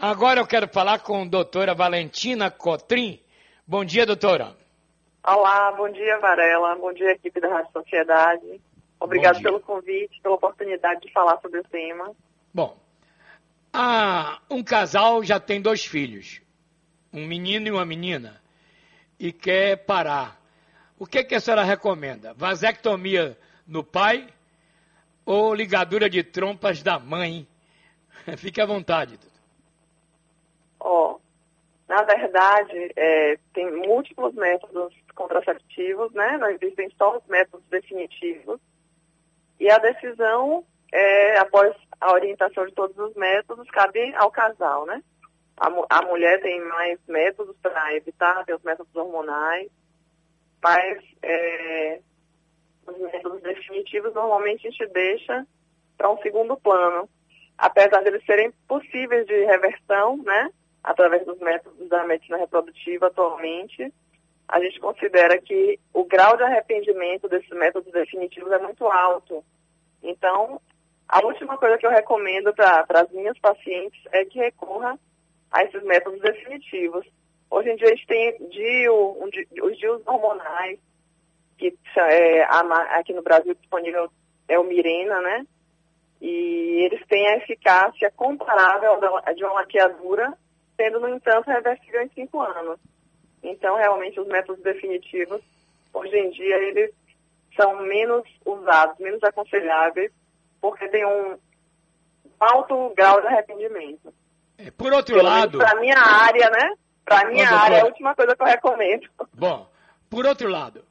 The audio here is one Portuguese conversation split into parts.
Agora eu quero falar com a doutora Valentina Cotrim. Bom dia, doutora. Olá, bom dia, Varela. Bom dia, equipe da Rádio Sociedade. Obrigado pelo convite, pela oportunidade de falar sobre o tema. Bom, ah, um casal já tem dois filhos, um menino e uma menina, e quer parar. O que, que a senhora recomenda? Vasectomia no pai ou ligadura de trompas da mãe? Fique à vontade. Ó, na verdade, é, tem múltiplos métodos contraceptivos, né? Não existem só os métodos definitivos. E a decisão, é, após a orientação de todos os métodos, cabe ao casal, né? A, a mulher tem mais métodos para evitar, tem os métodos hormonais, mas é, os métodos definitivos normalmente a gente deixa para um segundo plano. Apesar de eles serem possíveis de reversão, né? Através dos métodos da medicina reprodutiva atualmente, a gente considera que o grau de arrependimento desses métodos definitivos é muito alto. Então, a última coisa que eu recomendo para as minhas pacientes é que recorra a esses métodos definitivos. Hoje em dia a gente tem DIU, um, os DIUs hormonais, que é, aqui no Brasil disponível é o Mirena, né? E eles têm a eficácia comparável de uma laqueadura sendo, no entanto, reversível em cinco anos. Então, realmente, os métodos definitivos, hoje em dia, eles são menos usados, menos aconselháveis, porque tem um alto grau de arrependimento. É, por outro Pelo lado... Para minha área, né? Para minha área, é a última coisa que eu recomendo. Bom, por outro lado,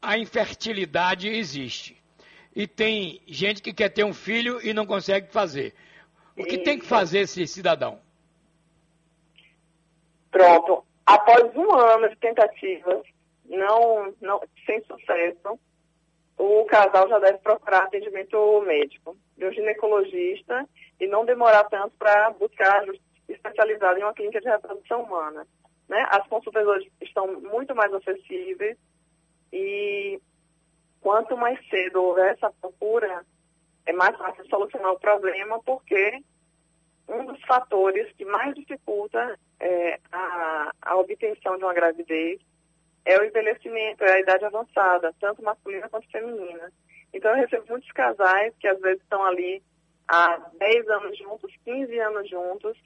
a infertilidade existe. E tem gente que quer ter um filho e não consegue fazer. O que tem que fazer esse cidadão? Pronto. Após um ano de tentativas, não, não, sem sucesso, o casal já deve procurar atendimento médico de um ginecologista e não demorar tanto para buscar especializado em uma clínica de reprodução humana. Né? As consultas hoje estão muito mais acessíveis e quanto mais cedo houver essa procura, é mais fácil solucionar o problema, porque um dos fatores que mais dificulta é, a, a obtenção de uma gravidez é o envelhecimento, é a idade avançada, tanto masculina quanto feminina. Então eu recebo muitos casais que às vezes estão ali há 10 anos juntos, 15 anos juntos,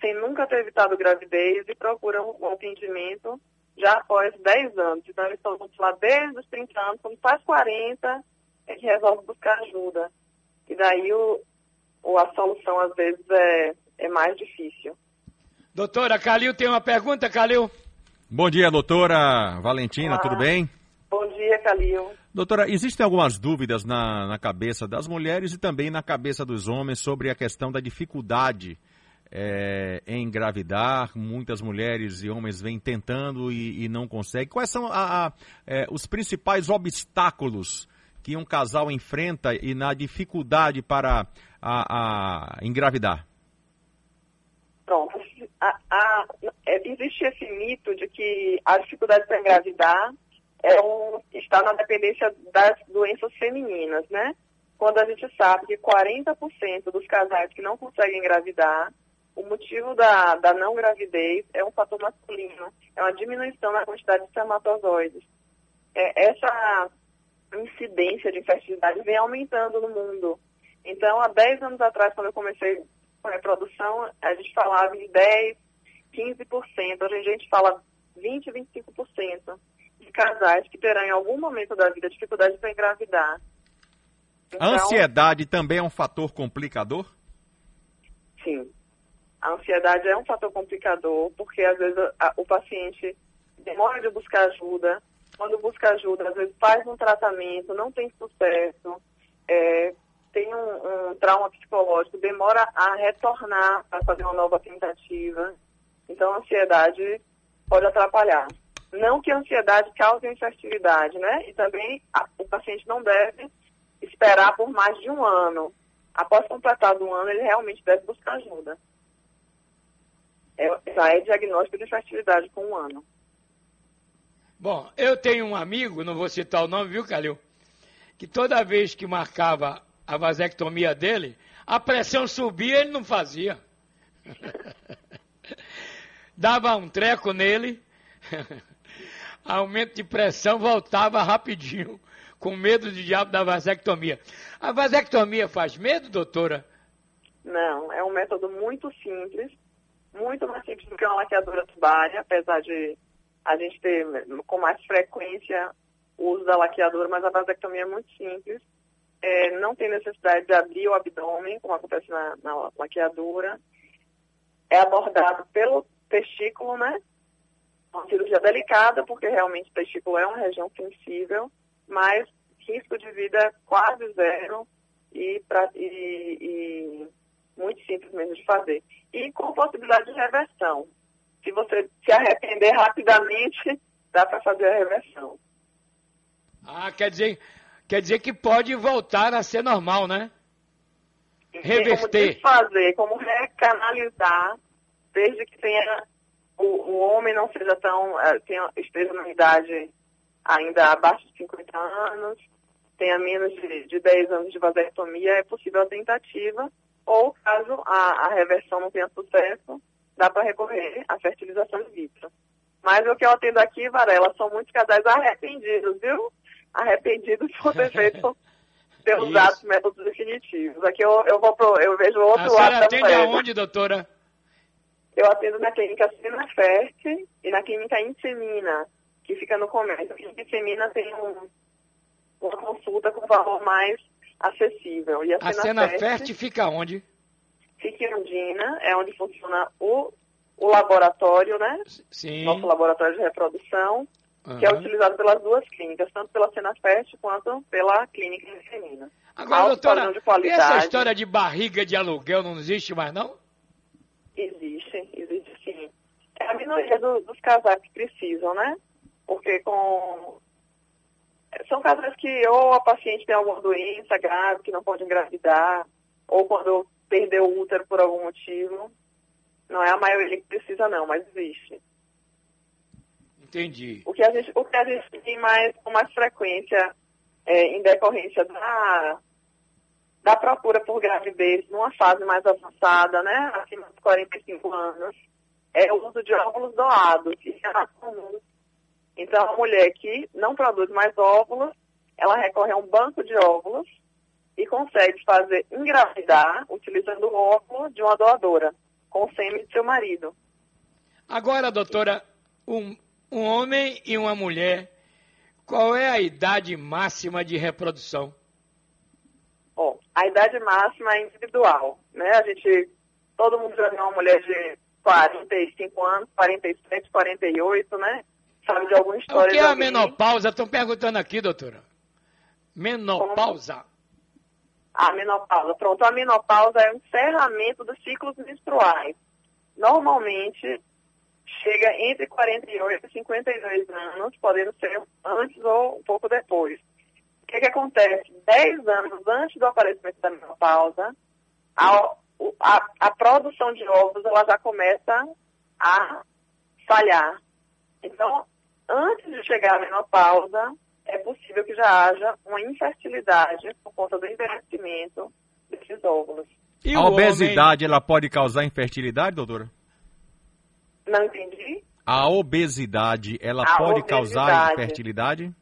sem nunca ter evitado gravidez e procuram um atendimento já após 10 anos. Então eles estão juntos lá desde os 30 anos, quando faz 40, é que resolve buscar ajuda. E daí o, ou a solução às vezes é, é mais difícil. Doutora, Calil tem uma pergunta, Calil? Bom dia, doutora Valentina, tudo bem? Bom dia, Calil. Doutora, existem algumas dúvidas na, na cabeça das mulheres e também na cabeça dos homens sobre a questão da dificuldade é, em engravidar. Muitas mulheres e homens vêm tentando e, e não conseguem. Quais são a, a, é, os principais obstáculos que um casal enfrenta e na dificuldade para a, a engravidar? Pronto. A, a, é, existe esse mito de que a dificuldade para engravidar é um, está na dependência das doenças femininas, né? Quando a gente sabe que 40% dos casais que não conseguem engravidar, o motivo da, da não gravidez é um fator masculino, é uma diminuição na quantidade de espermatozoides. É, essa incidência de infertilidade vem aumentando no mundo. Então, há 10 anos atrás, quando eu comecei com a reprodução, a gente falava de 10, 15%. Hoje a gente fala 20, 25% de casais que terão em algum momento da vida dificuldade para engravidar. Então, a ansiedade também é um fator complicador? Sim. A ansiedade é um fator complicador, porque às vezes a, o paciente demora de buscar ajuda, quando busca ajuda, às vezes faz um tratamento, não tem sucesso, é, tem um, um, trauma psicológico, demora a retornar para fazer uma nova tentativa. Então, a ansiedade pode atrapalhar. Não que a ansiedade cause infertilidade, né? E também a, o paciente não deve esperar por mais de um ano. Após completar um ano, ele realmente deve buscar ajuda. É, já é diagnóstico de infertilidade com um ano. Bom, eu tenho um amigo, não vou citar o nome, viu, Calil? Que toda vez que marcava a vasectomia dele, a pressão subia e ele não fazia. dava um treco nele, aumento de pressão, voltava rapidinho, com medo de diabo da vasectomia. A vasectomia faz medo, doutora? Não, é um método muito simples, muito mais simples do que uma laqueadura tubária, apesar de a gente ter com mais frequência o uso da laqueadura, mas a vasectomia é muito simples. É, não tem necessidade de abrir o abdômen, como acontece na, na laqueadura. É abordado pelo testículo, né? Uma cirurgia delicada, porque realmente o testículo é uma região sensível, mas risco de vida quase zero e, pra, e, e muito simples mesmo de fazer. E com possibilidade de reversão. Se você se arrepender rapidamente, dá para fazer a reversão. Ah, quer dizer, quer dizer que pode voltar a ser normal, né? Reverter. Como fazer, como recanalizar, desde que tenha o, o homem não seja tão, eh, tenha, esteja na idade ainda abaixo de 50 anos, tenha menos de, de 10 anos de vasectomia, é possível a tentativa, ou caso a, a reversão não tenha sucesso, dá para recorrer à fertilização in vitro. Mas o que eu atendo aqui, Varela, são muitos casais arrependidos, viu? Arrependidos por ter feito, ter usado os métodos definitivos. Aqui eu, eu, vou pro, eu vejo outro lado. A senhora atende aonde, doutora? Eu atendo na clínica Senafert e na clínica Insemina, que fica no comércio. A clínica Insemina tem um, uma consulta com valor mais acessível. E a, a Senafert fica onde? Undina, é onde funciona o, o laboratório, né? Sim. Nosso laboratório de reprodução, uhum. que é utilizado pelas duas clínicas, tanto pela Senafert quanto pela clínica feminina. Agora, Alto doutora, essa história de barriga de aluguel não existe mais, não? Existe, existe sim. É a minoria do, dos casais que precisam, né? Porque com... São casais que ou a paciente tem alguma doença grave que não pode engravidar, ou quando perdeu o útero por algum motivo. Não é a maioria que precisa não, mas existe. Entendi. O que a gente, o que a gente tem mais, com mais frequência é, em decorrência da, da procura por gravidez numa fase mais avançada, né, acima dos 45 anos, é o uso de óvulos doados, isso é mais comum. Então, a mulher que não produz mais óvulos, ela recorre a um banco de óvulos e consegue fazer engravidar utilizando o óvulo de uma doadora, com o sêmen de seu marido. Agora, doutora, um, um homem e uma mulher, qual é a idade máxima de reprodução? Bom, a idade máxima é individual, né? A gente, todo mundo já viu uma mulher de 45 anos, 47, 48, né? Sabe de alguma história. O que é a menopausa? Estão perguntando aqui, doutora. Menopausa. Como? A menopausa. Pronto, a menopausa é o encerramento dos ciclos menstruais. Normalmente, chega entre 48 e 52 anos, podendo ser antes ou um pouco depois. O que, que acontece? 10 anos antes do aparecimento da menopausa, a, a, a produção de óvulos ela já começa a falhar. Então, antes de chegar à menopausa, é possível que já haja uma infertilidade por conta do envelhecimento desses óvulos. E a obesidade, homem... ela pode causar infertilidade, doutora? Não entendi. A obesidade, ela a pode obesidade, causar infertilidade?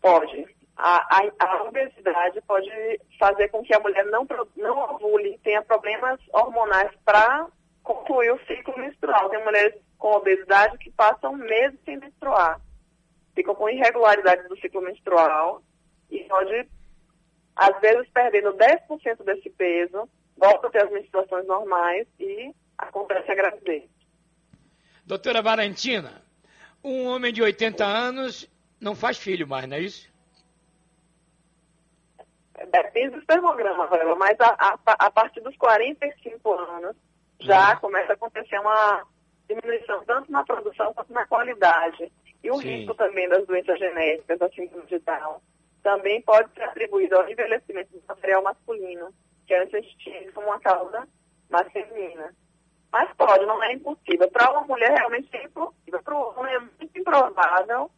Pode. A, a, a, obesidade pode fazer com que a mulher não, não ovule, tenha problemas hormonais para concluir o ciclo menstrual. Tem mulheres com obesidade que passam meses sem menstruar ficam com irregularidades do ciclo menstrual e pode, às vezes, perdendo 10% desse peso, volta a ter as menstruações normais e acontece a gravidez. Doutora Valentina, um homem de 80 anos não faz filho mais, não é isso? Depende do espermograma, mas a, a, a, partir dos 45 anos já uhum. começa a acontecer uma diminuição tanto na produção quanto na qualidade. E o Sim. risco também das doenças genéticas, da síndrome de Down, também pode ser atribuído ao envelhecimento do material masculino, que antes a gente tinha como uma causa mais feminina. Mas pode, não é impossível. Para uma mulher realmente é impossível. Para o homem é muito improvável,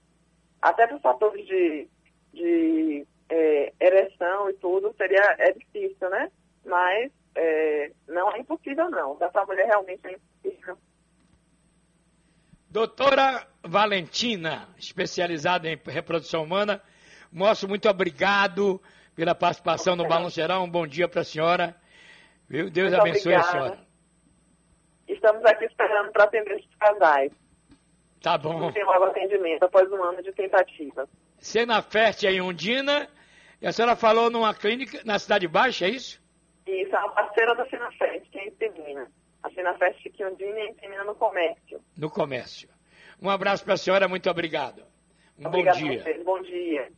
até por fatores de, de é, ereção e tudo, seria é difícil, né? Mas é, não é impossível não. Para a mulher realmente é impossível. Doutora Valentina, especializada em reprodução humana, mostro muito obrigado pela participação no Balanço Geral. Um bom dia para a senhora. Viu? Deus Muito abençoe obrigada. a senhora. Estamos aqui esperando para atender esses casais. Tá bom. Tem logo atendimento após um ano de tentativa. Senafert em Undina. E a senhora falou numa clínica na Cidade Baixa, é isso? Isso, é uma parceira da Sinafest, que é em Penina. A Sinafest fica em Ondina e Penina no comércio. No comércio. Um abraço para a senhora, muito obrigado. Um Obrigada bom dia. a vocês. Bom dia.